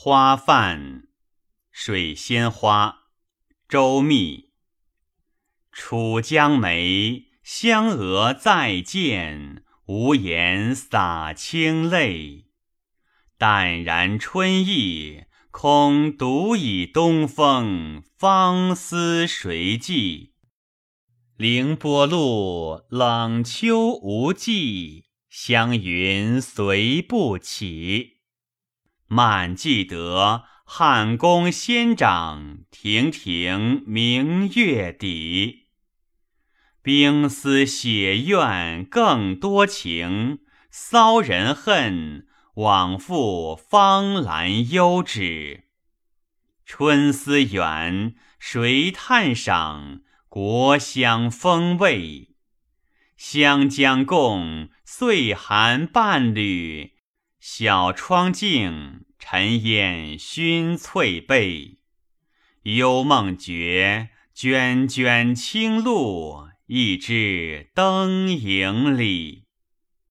花泛，水仙花，周密。楚江梅，香娥再见，无言洒清泪。淡然春意，空独倚东风，芳思谁寄？凌波路，冷秋无际，香云随不起。满记得汉宫仙长，亭亭明月底。冰丝血怨更多情，骚人恨，往复芳兰幽止。春思远，谁叹赏？国香风味，湘江共，岁寒伴侣。小窗净，尘烟熏翠被。幽梦觉，涓涓清露，一枝灯影里。